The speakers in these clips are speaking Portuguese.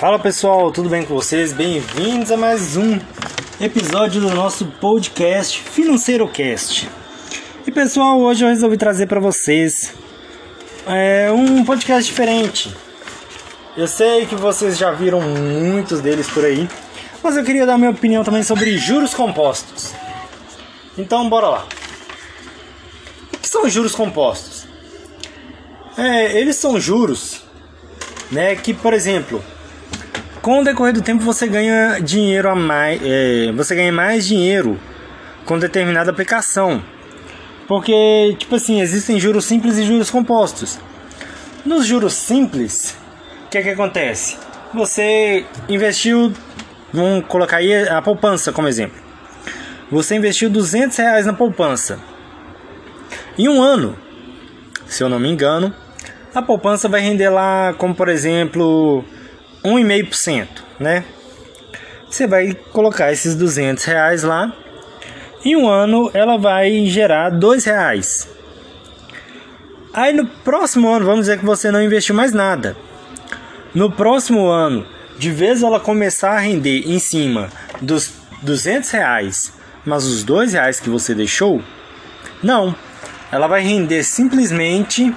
Fala pessoal, tudo bem com vocês? Bem-vindos a mais um episódio do nosso podcast Financeiro Cast. E pessoal, hoje eu resolvi trazer para vocês é, um podcast diferente. Eu sei que vocês já viram muitos deles por aí, mas eu queria dar minha opinião também sobre juros compostos. Então, bora lá. O que são juros compostos? É, eles são juros, né, que por exemplo, com o decorrer do tempo você ganha dinheiro a mais, é, você ganha mais dinheiro com determinada aplicação. Porque, tipo assim, existem juros simples e juros compostos. Nos juros simples, o que é que acontece? Você investiu, vamos colocar aí a poupança como exemplo. Você investiu 200 reais na poupança. Em um ano, se eu não me engano, a poupança vai render lá, como por exemplo, 1,5%, né? Você vai colocar esses 200 reais lá. Em um ano ela vai gerar 2 reais. Aí no próximo ano, vamos dizer que você não investiu mais nada. No próximo ano, de vez ela começar a render em cima dos 200 reais, mas os 2 reais que você deixou, não. Ela vai render simplesmente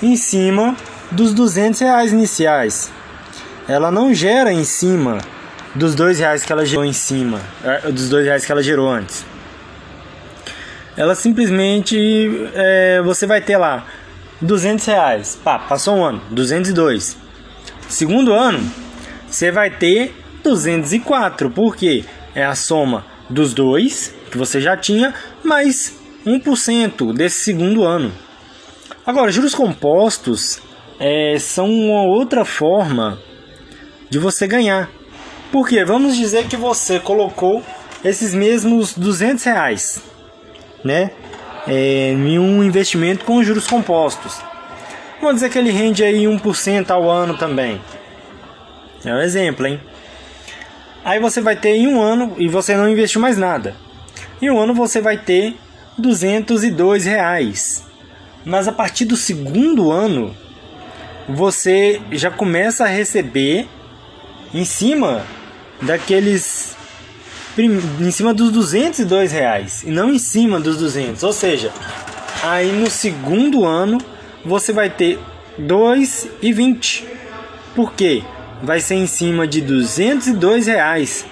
em cima dos 200 reais iniciais ela não gera em cima dos dois reais que ela gerou em cima, é, dos dois reais que ela gerou antes. Ela simplesmente é, você vai ter lá 200 reais, pá, passou um ano, 202. Segundo ano, você vai ter 204, porque é a soma dos dois que você já tinha mais 1% desse segundo ano. Agora, juros compostos é, são uma outra forma de você ganhar. Porque vamos dizer que você colocou esses mesmos 200 reais, né? É, em um investimento com juros compostos. Vamos dizer que ele rende aí 1% ao ano também. É um exemplo, hein? Aí você vai ter em um ano e você não investiu mais nada. Em um ano você vai ter 202 reais. Mas a partir do segundo ano você já começa a receber em cima daqueles em cima dos 202 reais e não em cima dos 200 ou seja aí no segundo ano você vai ter 2,20 por quê? vai ser em cima de 202 reais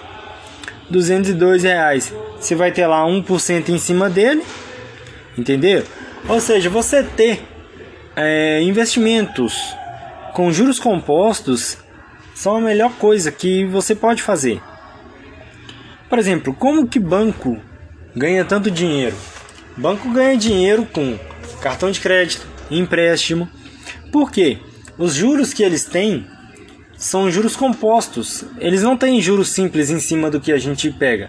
202 reais você vai ter lá 1% em cima dele entendeu? ou seja você ter é, investimentos com juros compostos são a melhor coisa que você pode fazer. Por exemplo, como que banco ganha tanto dinheiro? Banco ganha dinheiro com cartão de crédito, empréstimo. Por quê? Os juros que eles têm são juros compostos. Eles não têm juros simples em cima do que a gente pega.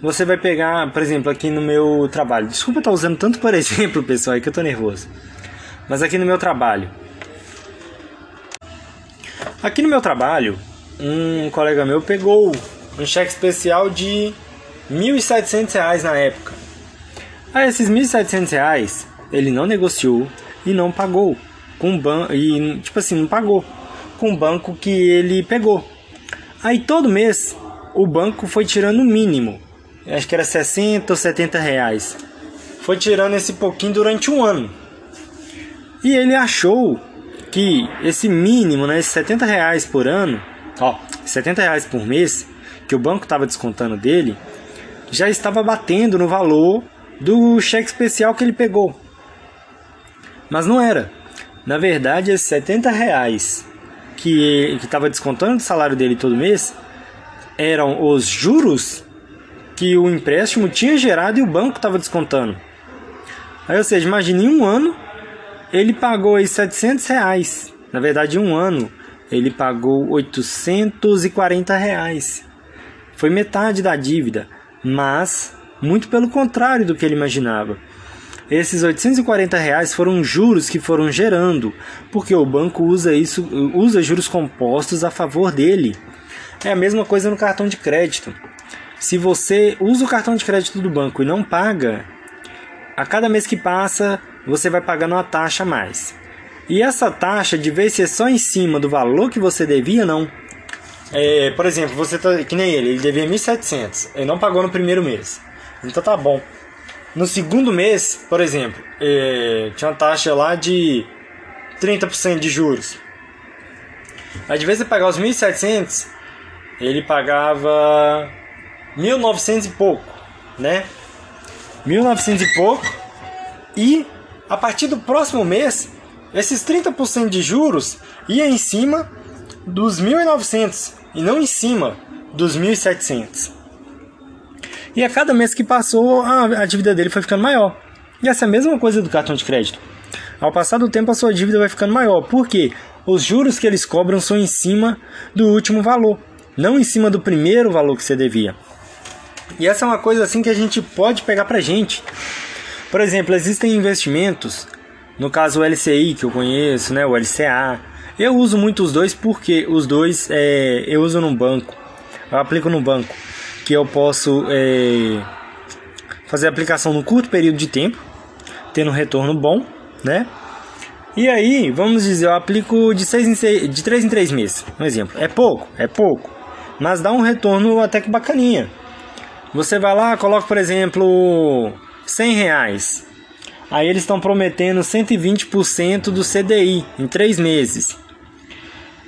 Você vai pegar, por exemplo, aqui no meu trabalho. Desculpa estar usando tanto por exemplo, pessoal, é que eu tô nervoso. Mas aqui no meu trabalho, Aqui no meu trabalho, um colega meu pegou um cheque especial de R$ 1.700 na época. Aí esses R$ 1.700 ele não negociou e não pagou com ban e tipo assim, não pagou com o banco que ele pegou. Aí todo mês o banco foi tirando o mínimo. Acho que era 60 ou 70 reais. Foi tirando esse pouquinho durante um ano. E ele achou que esse mínimo, né, esses 70 reais por ano, ó, 70 reais por mês, que o banco estava descontando dele, já estava batendo no valor do cheque especial que ele pegou. Mas não era. Na verdade, esses 70 reais que estava descontando do salário dele todo mês eram os juros que o empréstimo tinha gerado e o banco estava descontando. Aí, ou seja, imagine um ano ele pagou aí 700 reais. Na verdade, um ano ele pagou 840 reais. Foi metade da dívida, mas muito pelo contrário do que ele imaginava. Esses 840 reais foram juros que foram gerando, porque o banco usa isso, usa juros compostos a favor dele. É a mesma coisa no cartão de crédito. Se você usa o cartão de crédito do banco e não paga, a cada mês que passa você vai pagando uma taxa a mais. E essa taxa, de vez ser só em cima do valor que você devia, não. É, por exemplo, você tá que nem ele, ele devia 1.700, ele não pagou no primeiro mês. Então tá bom. No segundo mês, por exemplo, é, tinha uma taxa lá de 30% de juros. Aí de vez de pagar os 1.700, ele pagava 1.900 e pouco, né? 1.900 e pouco. E a partir do próximo mês, esses 30% de juros ia em cima dos 1.900 e não em cima dos 1.700. E a cada mês que passou, a, dívida dele foi ficando maior. E essa é a mesma coisa do cartão de crédito. Ao passar do tempo, a sua dívida vai ficando maior. Por quê? Os juros que eles cobram são em cima do último valor, não em cima do primeiro valor que você devia. E essa é uma coisa assim que a gente pode pegar pra gente. Por exemplo, existem investimentos, no caso o LCI que eu conheço, né, o LCA. Eu uso muito os dois porque os dois é, eu uso no banco, eu aplico no banco, que eu posso é, fazer aplicação no curto período de tempo, tendo um retorno bom, né? E aí, vamos dizer, eu aplico de, seis em seis, de 3 em 3 meses, um exemplo. É pouco, é pouco, mas dá um retorno até que bacaninha. Você vai lá, coloca, por exemplo, 100 reais. Aí eles estão prometendo 120% do CDI em 3 meses.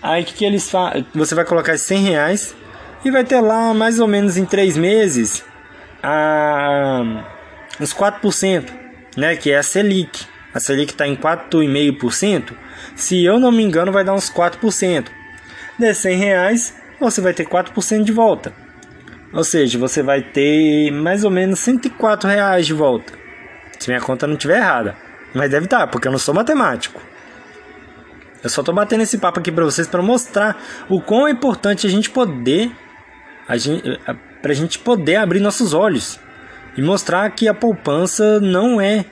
Aí que, que eles fazem? Você vai colocar 100 reais e vai ter lá mais ou menos em 3 meses a, uns 4%, né? Que é a Selic. A Selic está em 4,5%. Se eu não me engano, vai dar uns 4%. De 100 reais, você vai ter 4% de volta. Ou seja, você vai ter mais ou menos 104 reais de volta. Se minha conta não estiver errada. Mas deve estar, porque eu não sou matemático. Eu só estou batendo esse papo aqui para vocês para mostrar o quão é importante a gente poder a gente, pra gente poder abrir nossos olhos e mostrar que a poupança não é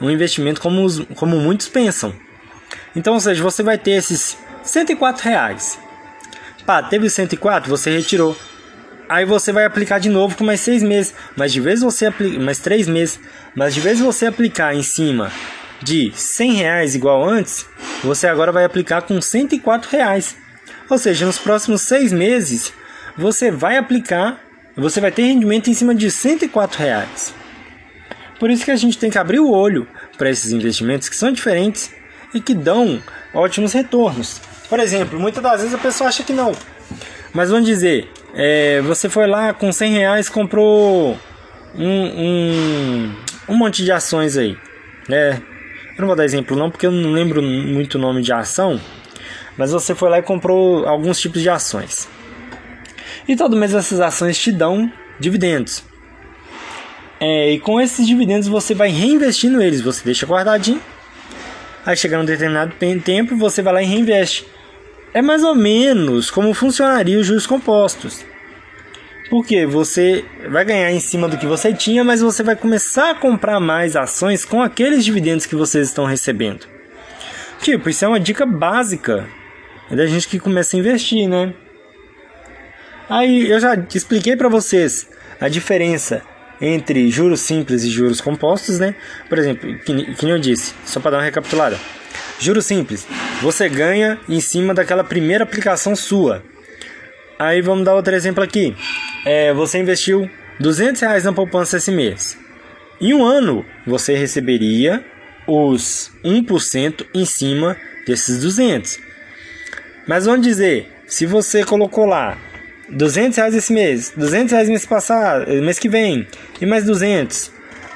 um investimento como, os, como muitos pensam. Então, ou seja, você vai ter esses 104 reais. Pá, teve 104, você retirou. Aí você vai aplicar de novo por mais seis meses. Mas de vez você aplica, mais três meses. Mas de vez você aplicar em cima de 100 reais igual antes, você agora vai aplicar com 104 reais. Ou seja, nos próximos seis meses você vai aplicar, você vai ter rendimento em cima de 104 reais. Por isso que a gente tem que abrir o olho para esses investimentos que são diferentes e que dão ótimos retornos. Por exemplo, muitas das vezes a pessoa acha que não. Mas vamos dizer, é, você foi lá com 100 reais comprou um, um, um monte de ações aí. Né? Eu não vou dar exemplo não, porque eu não lembro muito o nome de ação. Mas você foi lá e comprou alguns tipos de ações. E todo mês essas ações te dão dividendos. É, e com esses dividendos você vai reinvestindo eles, você deixa guardadinho. Aí chega um determinado tempo, você vai lá e reinveste. É mais ou menos como funcionaria os juros compostos. Porque você vai ganhar em cima do que você tinha, mas você vai começar a comprar mais ações com aqueles dividendos que vocês estão recebendo. Tipo, isso é uma dica básica da gente que começa a investir, né? Aí eu já expliquei para vocês a diferença entre juros simples e juros compostos, né? Por exemplo, que, que eu disse, só para dar uma recapitulada. Juros simples, você ganha em cima daquela primeira aplicação sua. Aí vamos dar outro exemplo aqui. É, você investiu 200 reais na poupança esse mês. Em um ano, você receberia os 1% em cima desses 200. Mas vamos dizer, se você colocou lá 200 reais esse mês, 200 reais mês passado, mês que vem, e mais 200.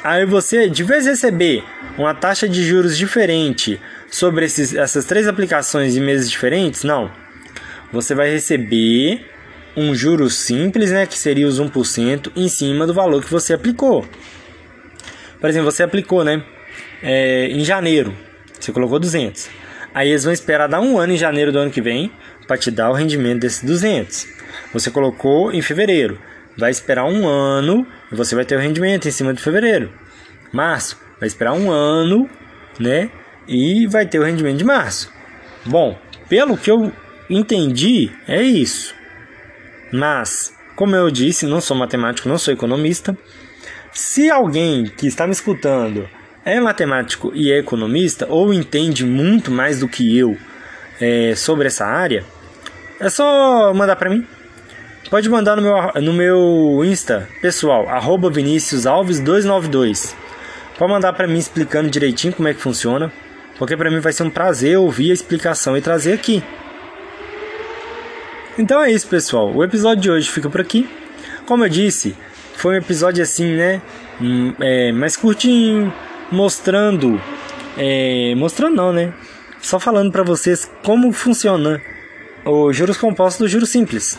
Aí você, de vez receber uma taxa de juros diferente sobre esses, essas três aplicações em meses diferentes, não. Você vai receber um juro simples, né, que seria os 1%, em cima do valor que você aplicou. Por exemplo, você aplicou, né, é, em janeiro, você colocou 200. Aí eles vão esperar dar um ano em janeiro do ano que vem para te dar o rendimento desses 200. Você colocou em fevereiro, vai esperar um ano e você vai ter o rendimento em cima de fevereiro. Março, vai esperar um ano, né? E vai ter o rendimento de março. Bom, pelo que eu entendi, é isso. Mas, como eu disse, não sou matemático, não sou economista. Se alguém que está me escutando é matemático e é economista, ou entende muito mais do que eu é, sobre essa área, é só mandar para mim pode mandar no meu, no meu Insta pessoal, arroba Vinícius Alves 292. Pode mandar para mim explicando direitinho como é que funciona, porque para mim vai ser um prazer ouvir a explicação e trazer aqui. Então é isso, pessoal. O episódio de hoje fica por aqui. Como eu disse, foi um episódio assim, né? Hum, é, mais curtinho, mostrando. É, mostrando não, né? Só falando para vocês como funciona o juros compostos do juros simples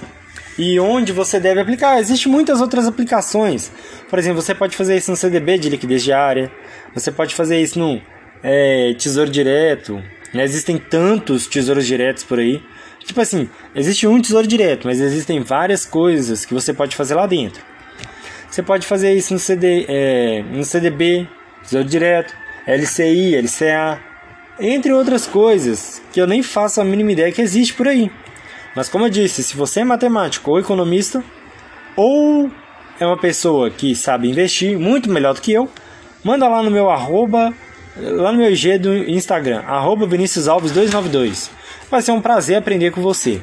e onde você deve aplicar. Existem muitas outras aplicações. Por exemplo, você pode fazer isso no CDB de liquidez diária, você pode fazer isso no é, Tesouro Direto. Né? Existem tantos tesouros diretos por aí. Tipo assim, existe um tesouro direto, mas existem várias coisas que você pode fazer lá dentro. Você pode fazer isso no, CD, é, no CDB, tesouro direto, LCI, LCA, entre outras coisas que eu nem faço a mínima ideia que existe por aí. Mas como eu disse, se você é matemático ou economista, ou é uma pessoa que sabe investir muito melhor do que eu, manda lá no meu arroba, lá no meu IG do Instagram, arroba Vinícius Alves 292. Vai ser um prazer aprender com você.